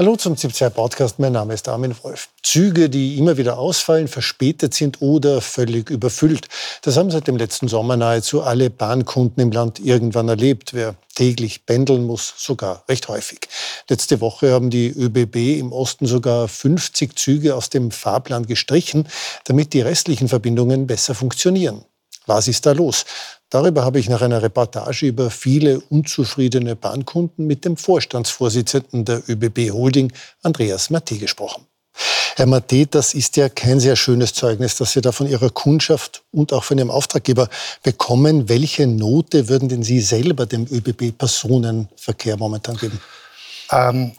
Hallo zum ZIP2 Podcast. Mein Name ist Armin Wolf. Züge, die immer wieder ausfallen, verspätet sind oder völlig überfüllt. Das haben seit dem letzten Sommer nahezu alle Bahnkunden im Land irgendwann erlebt. Wer täglich pendeln muss, sogar recht häufig. Letzte Woche haben die ÖBB im Osten sogar 50 Züge aus dem Fahrplan gestrichen, damit die restlichen Verbindungen besser funktionieren. Was ist da los? Darüber habe ich nach einer Reportage über viele unzufriedene Bahnkunden mit dem Vorstandsvorsitzenden der ÖBB Holding, Andreas Matte, gesprochen. Herr Matte, das ist ja kein sehr schönes Zeugnis, das Sie da von Ihrer Kundschaft und auch von Ihrem Auftraggeber bekommen. Welche Note würden denn Sie selber dem ÖBB-Personenverkehr momentan geben? Ähm,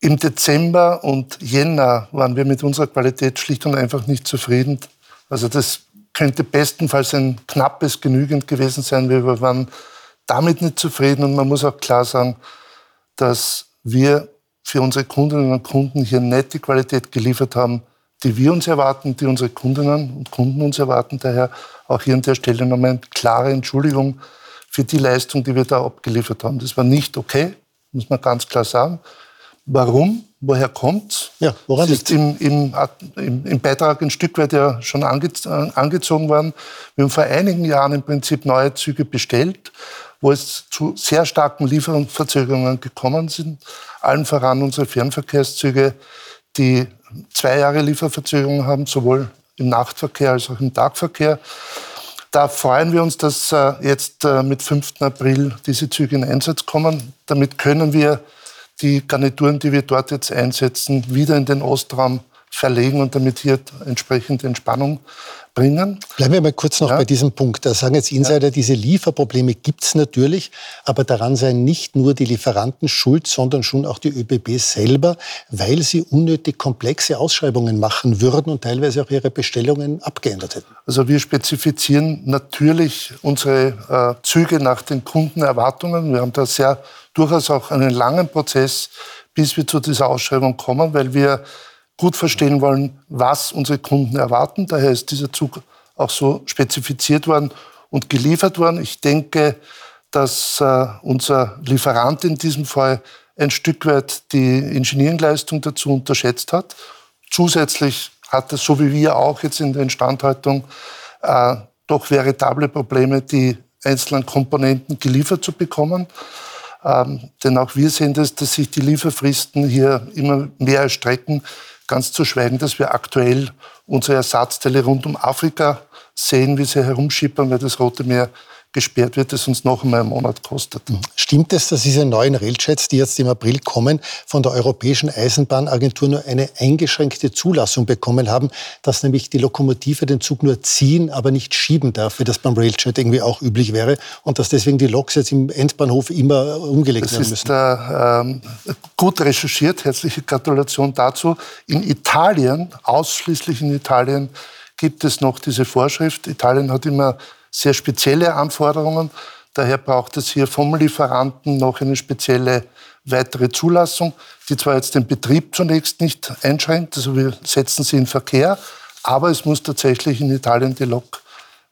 Im Dezember und Jänner waren wir mit unserer Qualität schlicht und einfach nicht zufrieden. Also das könnte bestenfalls ein knappes Genügend gewesen sein. Wir waren damit nicht zufrieden und man muss auch klar sagen, dass wir für unsere Kundinnen und Kunden hier nicht die Qualität geliefert haben, die wir uns erwarten, die unsere Kundinnen und Kunden uns erwarten. Daher auch hier an der Stelle nochmal eine klare Entschuldigung für die Leistung, die wir da abgeliefert haben. Das war nicht okay, muss man ganz klar sagen. Warum? Woher kommt's? Ja, woran es ist im, im, im, im, Beitrag ein Stück weit ja schon ange, angezogen worden. Wir haben vor einigen Jahren im Prinzip neue Züge bestellt, wo es zu sehr starken Lieferungsverzögerungen gekommen sind. Allen voran unsere Fernverkehrszüge, die zwei Jahre Lieferverzögerungen haben, sowohl im Nachtverkehr als auch im Tagverkehr. Da freuen wir uns, dass äh, jetzt äh, mit 5. April diese Züge in Einsatz kommen. Damit können wir die Garnituren, die wir dort jetzt einsetzen, wieder in den Ostraum verlegen und damit hier entsprechende Entspannung bringen. Bleiben wir mal kurz noch ja. bei diesem Punkt. Da sagen jetzt Insider, ja. diese Lieferprobleme gibt es natürlich, aber daran seien nicht nur die Lieferanten schuld, sondern schon auch die ÖBB selber, weil sie unnötig komplexe Ausschreibungen machen würden und teilweise auch ihre Bestellungen abgeändert hätten. Also wir spezifizieren natürlich unsere äh, Züge nach den Kundenerwartungen. Wir haben da sehr durchaus auch einen langen Prozess, bis wir zu dieser Ausschreibung kommen, weil wir gut verstehen wollen, was unsere Kunden erwarten. Daher ist dieser Zug auch so spezifiziert worden und geliefert worden. Ich denke, dass äh, unser Lieferant in diesem Fall ein Stück weit die Engineeringleistung dazu unterschätzt hat. Zusätzlich hat es, so wie wir auch jetzt in der Instandhaltung, äh, doch veritable Probleme, die einzelnen Komponenten geliefert zu bekommen. Ähm, denn auch wir sehen das, dass sich die Lieferfristen hier immer mehr erstrecken. Ganz zu schweigen, dass wir aktuell unsere Ersatzteile rund um Afrika sehen, wie sie herumschippern, weil das Rote Meer gesperrt wird, das uns noch einmal einen Monat kostet. Mhm. Stimmt es, dass diese neuen Railjets, die jetzt im April kommen, von der Europäischen Eisenbahnagentur nur eine eingeschränkte Zulassung bekommen haben, dass nämlich die Lokomotive den Zug nur ziehen, aber nicht schieben darf, wie das beim Railjet irgendwie auch üblich wäre und dass deswegen die Loks jetzt im Endbahnhof immer umgelegt das werden müssen? Das ist äh, gut recherchiert. Herzliche Gratulation dazu. In Italien, ausschließlich in Italien, gibt es noch diese Vorschrift. Italien hat immer sehr spezielle Anforderungen. Daher braucht es hier vom Lieferanten noch eine spezielle weitere Zulassung, die zwar jetzt den Betrieb zunächst nicht einschränkt, also wir setzen sie in Verkehr, aber es muss tatsächlich in Italien die Lok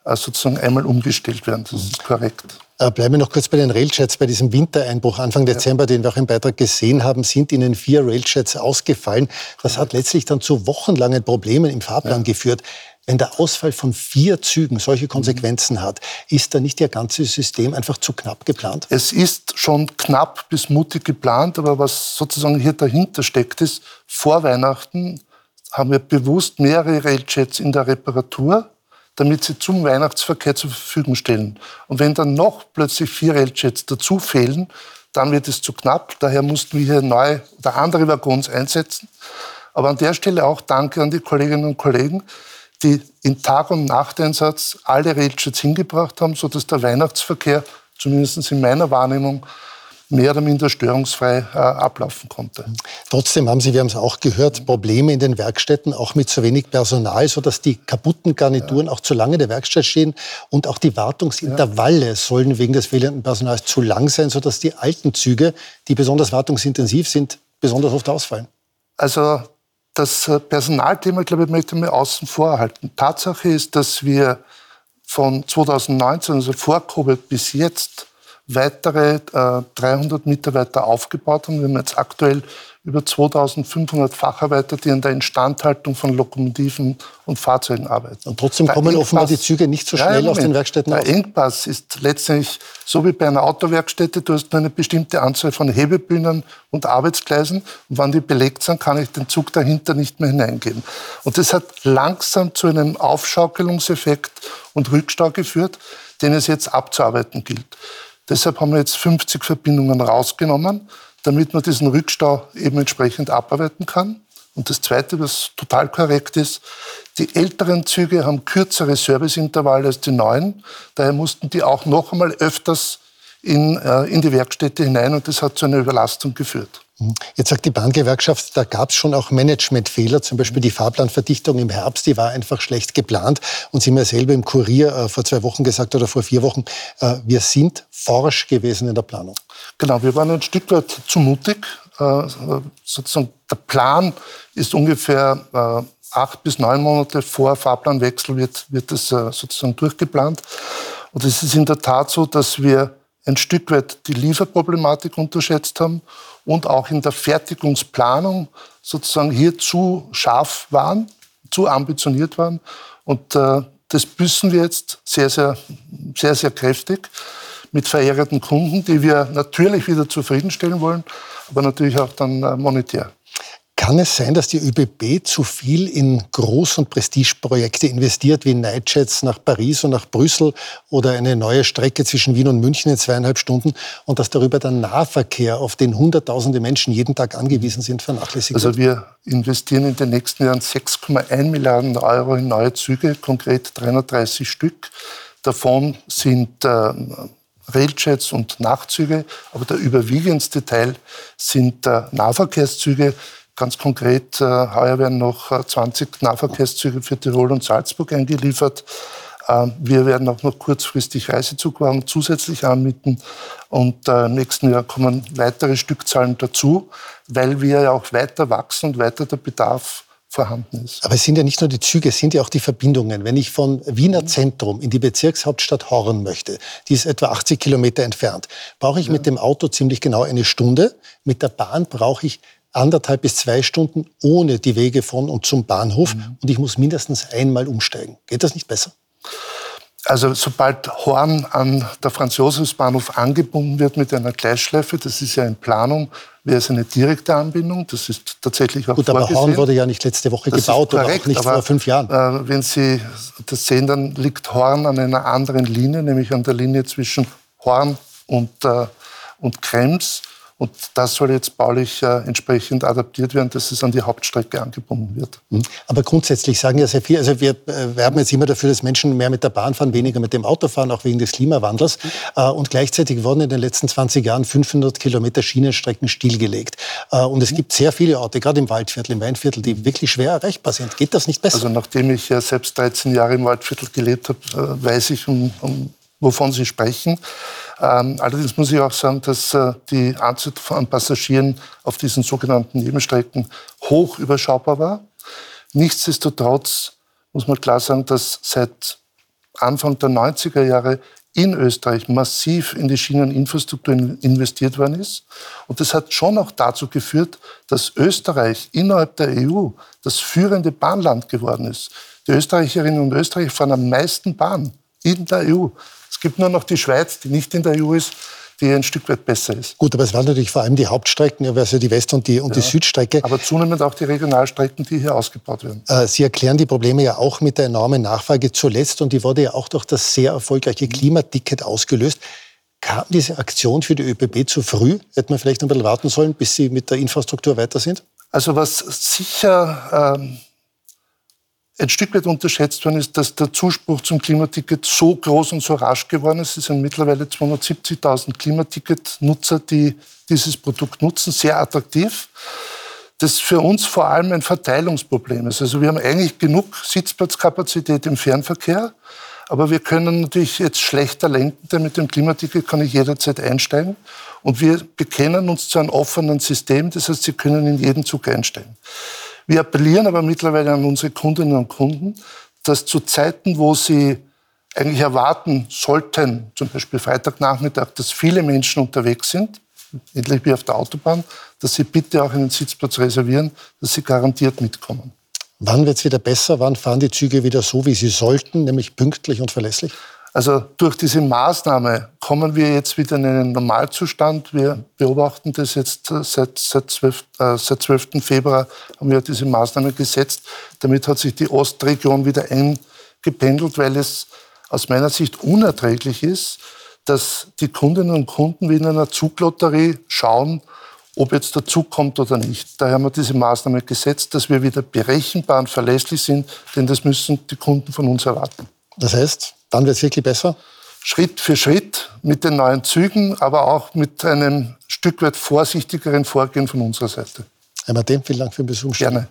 äh, sozusagen einmal umgestellt werden. Das ist korrekt. Äh, bleiben wir noch kurz bei den Railchats. Bei diesem Wintereinbruch Anfang Dezember, ja. den wir auch im Beitrag gesehen haben, sind Ihnen vier Railchats ausgefallen. Das hat letztlich dann zu wochenlangen Problemen im Fahrplan ja. geführt. Wenn der Ausfall von vier Zügen solche Konsequenzen mhm. hat, ist da nicht Ihr ganzes System einfach zu knapp geplant? Es ist schon knapp bis mutig geplant, aber was sozusagen hier dahinter steckt, ist, vor Weihnachten haben wir bewusst mehrere Railchats in der Reparatur, damit sie zum Weihnachtsverkehr zur Verfügung stellen. Und wenn dann noch plötzlich vier Railchats dazu fehlen, dann wird es zu knapp. Daher mussten wir hier neue oder andere Waggons einsetzen. Aber an der Stelle auch Danke an die Kolleginnen und Kollegen, die in Tag- und Nachteinsatz alle Railchats hingebracht haben, sodass der Weihnachtsverkehr, zumindest in meiner Wahrnehmung, mehr oder minder störungsfrei äh, ablaufen konnte. Trotzdem haben Sie, wir haben es auch gehört, Probleme in den Werkstätten, auch mit zu wenig Personal, sodass die kaputten Garnituren ja. auch zu lange in der Werkstatt stehen und auch die Wartungsintervalle ja. sollen wegen des fehlenden Personals zu lang sein, sodass die alten Züge, die besonders wartungsintensiv sind, besonders oft ausfallen. Also das äh, Personalthema, glaube ich, möchte man außen vor halten. Tatsache ist, dass wir von 2019, also vor Covid bis jetzt, weitere äh, 300 Mitarbeiter aufgebaut haben. Wir haben jetzt aktuell über 2500 Facharbeiter, die an der Instandhaltung von Lokomotiven und Fahrzeugen arbeiten. Und trotzdem der kommen Engpass, offenbar die Züge nicht so schnell ja, aus den Werkstätten Der Engpass ist letztendlich so wie bei einer Autowerkstätte. Du hast nur eine bestimmte Anzahl von Hebebühnen und Arbeitsgleisen. Und wenn die belegt sind, kann ich den Zug dahinter nicht mehr hineingeben. Und das hat langsam zu einem Aufschaukelungseffekt und Rückstau geführt, den es jetzt abzuarbeiten gilt. Deshalb haben wir jetzt 50 Verbindungen rausgenommen damit man diesen Rückstau eben entsprechend abarbeiten kann. Und das Zweite, was total korrekt ist, die älteren Züge haben kürzere Serviceintervalle als die neuen. Daher mussten die auch noch einmal öfters in, äh, in die Werkstätte hinein und das hat zu einer Überlastung geführt. Jetzt sagt die Bahngewerkschaft, da gab es schon auch Managementfehler, zum Beispiel die Fahrplanverdichtung im Herbst, die war einfach schlecht geplant. Und Sie haben ja selber im Kurier äh, vor zwei Wochen gesagt oder vor vier Wochen, äh, wir sind forsch gewesen in der Planung. Genau, wir waren ein Stück weit zu mutig. Äh, sozusagen der Plan ist ungefähr äh, acht bis neun Monate vor Fahrplanwechsel wird, wird das äh, sozusagen durchgeplant. Und es ist in der Tat so, dass wir ein Stück weit die Lieferproblematik unterschätzt haben und auch in der Fertigungsplanung sozusagen hier zu scharf waren, zu ambitioniert waren. Und äh, das büßen wir jetzt sehr, sehr, sehr, sehr kräftig mit verärgerten Kunden, die wir natürlich wieder zufriedenstellen wollen, aber natürlich auch dann äh, monetär. Kann es sein, dass die ÖBB zu viel in Groß- und Prestigeprojekte investiert, wie Nightjets nach Paris und nach Brüssel oder eine neue Strecke zwischen Wien und München in zweieinhalb Stunden und dass darüber der Nahverkehr, auf den Hunderttausende Menschen jeden Tag angewiesen sind, vernachlässigt wird? Also wir investieren in den nächsten Jahren 6,1 Milliarden Euro in neue Züge, konkret 330 Stück. Davon sind äh, Railjets und Nachtzüge, aber der überwiegendste Teil sind äh, Nahverkehrszüge. Ganz konkret, äh, heuer werden noch 20 äh, Nahverkehrszüge für Tirol und Salzburg eingeliefert. Äh, wir werden auch noch kurzfristig Reisezugwagen zusätzlich anmieten und im nächsten Jahr kommen weitere Stückzahlen dazu, weil wir ja auch weiter wachsen und weiter der Bedarf vorhanden ist. Aber es sind ja nicht nur die Züge, es sind ja auch die Verbindungen. Wenn ich von Wiener Zentrum in die Bezirkshauptstadt Horn möchte, die ist etwa 80 Kilometer entfernt, brauche ich ja. mit dem Auto ziemlich genau eine Stunde. Mit der Bahn brauche ich anderthalb bis zwei Stunden ohne die Wege von und zum Bahnhof. Mhm. Und ich muss mindestens einmal umsteigen. Geht das nicht besser? Also sobald Horn an der Franz-Josefs-Bahnhof angebunden wird mit einer Gleisschleife, das ist ja in Planung, wäre es eine direkte Anbindung. Das ist tatsächlich auch Gut, aber Horn wurde ja nicht letzte Woche das gebaut korrekt, oder auch nicht vor fünf Jahren. Äh, wenn Sie das sehen, dann liegt Horn an einer anderen Linie, nämlich an der Linie zwischen Horn und, äh, und Krems. Und das soll jetzt baulich äh, entsprechend adaptiert werden, dass es an die Hauptstrecke angebunden wird. Mhm. Aber grundsätzlich sagen ja sehr viele, also wir äh, werben jetzt immer dafür, dass Menschen mehr mit der Bahn fahren, weniger mit dem Auto fahren, auch wegen des Klimawandels. Mhm. Äh, und gleichzeitig wurden in den letzten 20 Jahren 500 Kilometer Schienenstrecken stillgelegt. Äh, und es mhm. gibt sehr viele Orte, gerade im Waldviertel, im Weinviertel, die wirklich schwer erreichbar sind. Geht das nicht besser? Also nachdem ich ja selbst 13 Jahre im Waldviertel gelebt habe, äh, weiß ich, um, um wovon Sie sprechen. Ähm, allerdings muss ich auch sagen, dass äh, die Anzahl von Passagieren auf diesen sogenannten Nebenstrecken hoch überschaubar war. Nichtsdestotrotz muss man klar sagen, dass seit Anfang der 90er Jahre in Österreich massiv in die Schieneninfrastruktur investiert worden ist. Und das hat schon auch dazu geführt, dass Österreich innerhalb der EU das führende Bahnland geworden ist. Die Österreicherinnen und Österreicher fahren am meisten Bahn in der EU. Es gibt nur noch die Schweiz, die nicht in der EU ist, die ein Stück weit besser ist. Gut, aber es waren natürlich vor allem die Hauptstrecken, also die West- und die, und ja, die Südstrecke. Aber zunehmend auch die Regionalstrecken, die hier ausgebaut werden. Äh, Sie erklären die Probleme ja auch mit der enormen Nachfrage zuletzt und die wurde ja auch durch das sehr erfolgreiche mhm. Klimaticket ausgelöst. Kam diese Aktion für die ÖBB zu früh? Hätte man vielleicht ein bisschen warten sollen, bis Sie mit der Infrastruktur weiter sind? Also was sicher ähm, ein Stück weit unterschätzt worden ist, dass der Zuspruch zum Klimaticket so groß und so rasch geworden ist. Es sind mittlerweile 270.000 Klimaticket-Nutzer, die dieses Produkt nutzen, sehr attraktiv. Das für uns vor allem ein Verteilungsproblem ist. Also wir haben eigentlich genug Sitzplatzkapazität im Fernverkehr, aber wir können natürlich jetzt schlechter lenken, denn mit dem Klimaticket kann ich jederzeit einsteigen. Und wir bekennen uns zu einem offenen System, das heißt, Sie können in jeden Zug einsteigen. Wir appellieren aber mittlerweile an unsere Kundinnen und Kunden, dass zu Zeiten, wo sie eigentlich erwarten sollten, zum Beispiel Freitagnachmittag, dass viele Menschen unterwegs sind, ähnlich wie auf der Autobahn, dass sie bitte auch einen Sitzplatz reservieren, dass sie garantiert mitkommen. Wann wird es wieder besser? Wann fahren die Züge wieder so, wie sie sollten, nämlich pünktlich und verlässlich? Also durch diese Maßnahme kommen wir jetzt wieder in einen Normalzustand. Wir beobachten das jetzt äh, seit, seit, 12, äh, seit 12. Februar, haben wir diese Maßnahme gesetzt. Damit hat sich die Ostregion wieder eingependelt, weil es aus meiner Sicht unerträglich ist, dass die Kundinnen und Kunden wie in einer Zuglotterie schauen, ob jetzt der Zug kommt oder nicht. Daher haben wir diese Maßnahme gesetzt, dass wir wieder berechenbar und verlässlich sind, denn das müssen die Kunden von uns erwarten. Das heißt, dann wird es wirklich besser? Schritt für Schritt mit den neuen Zügen, aber auch mit einem Stück weit vorsichtigeren Vorgehen von unserer Seite. Herr Martin, vielen Dank für den Besuch. Gerne.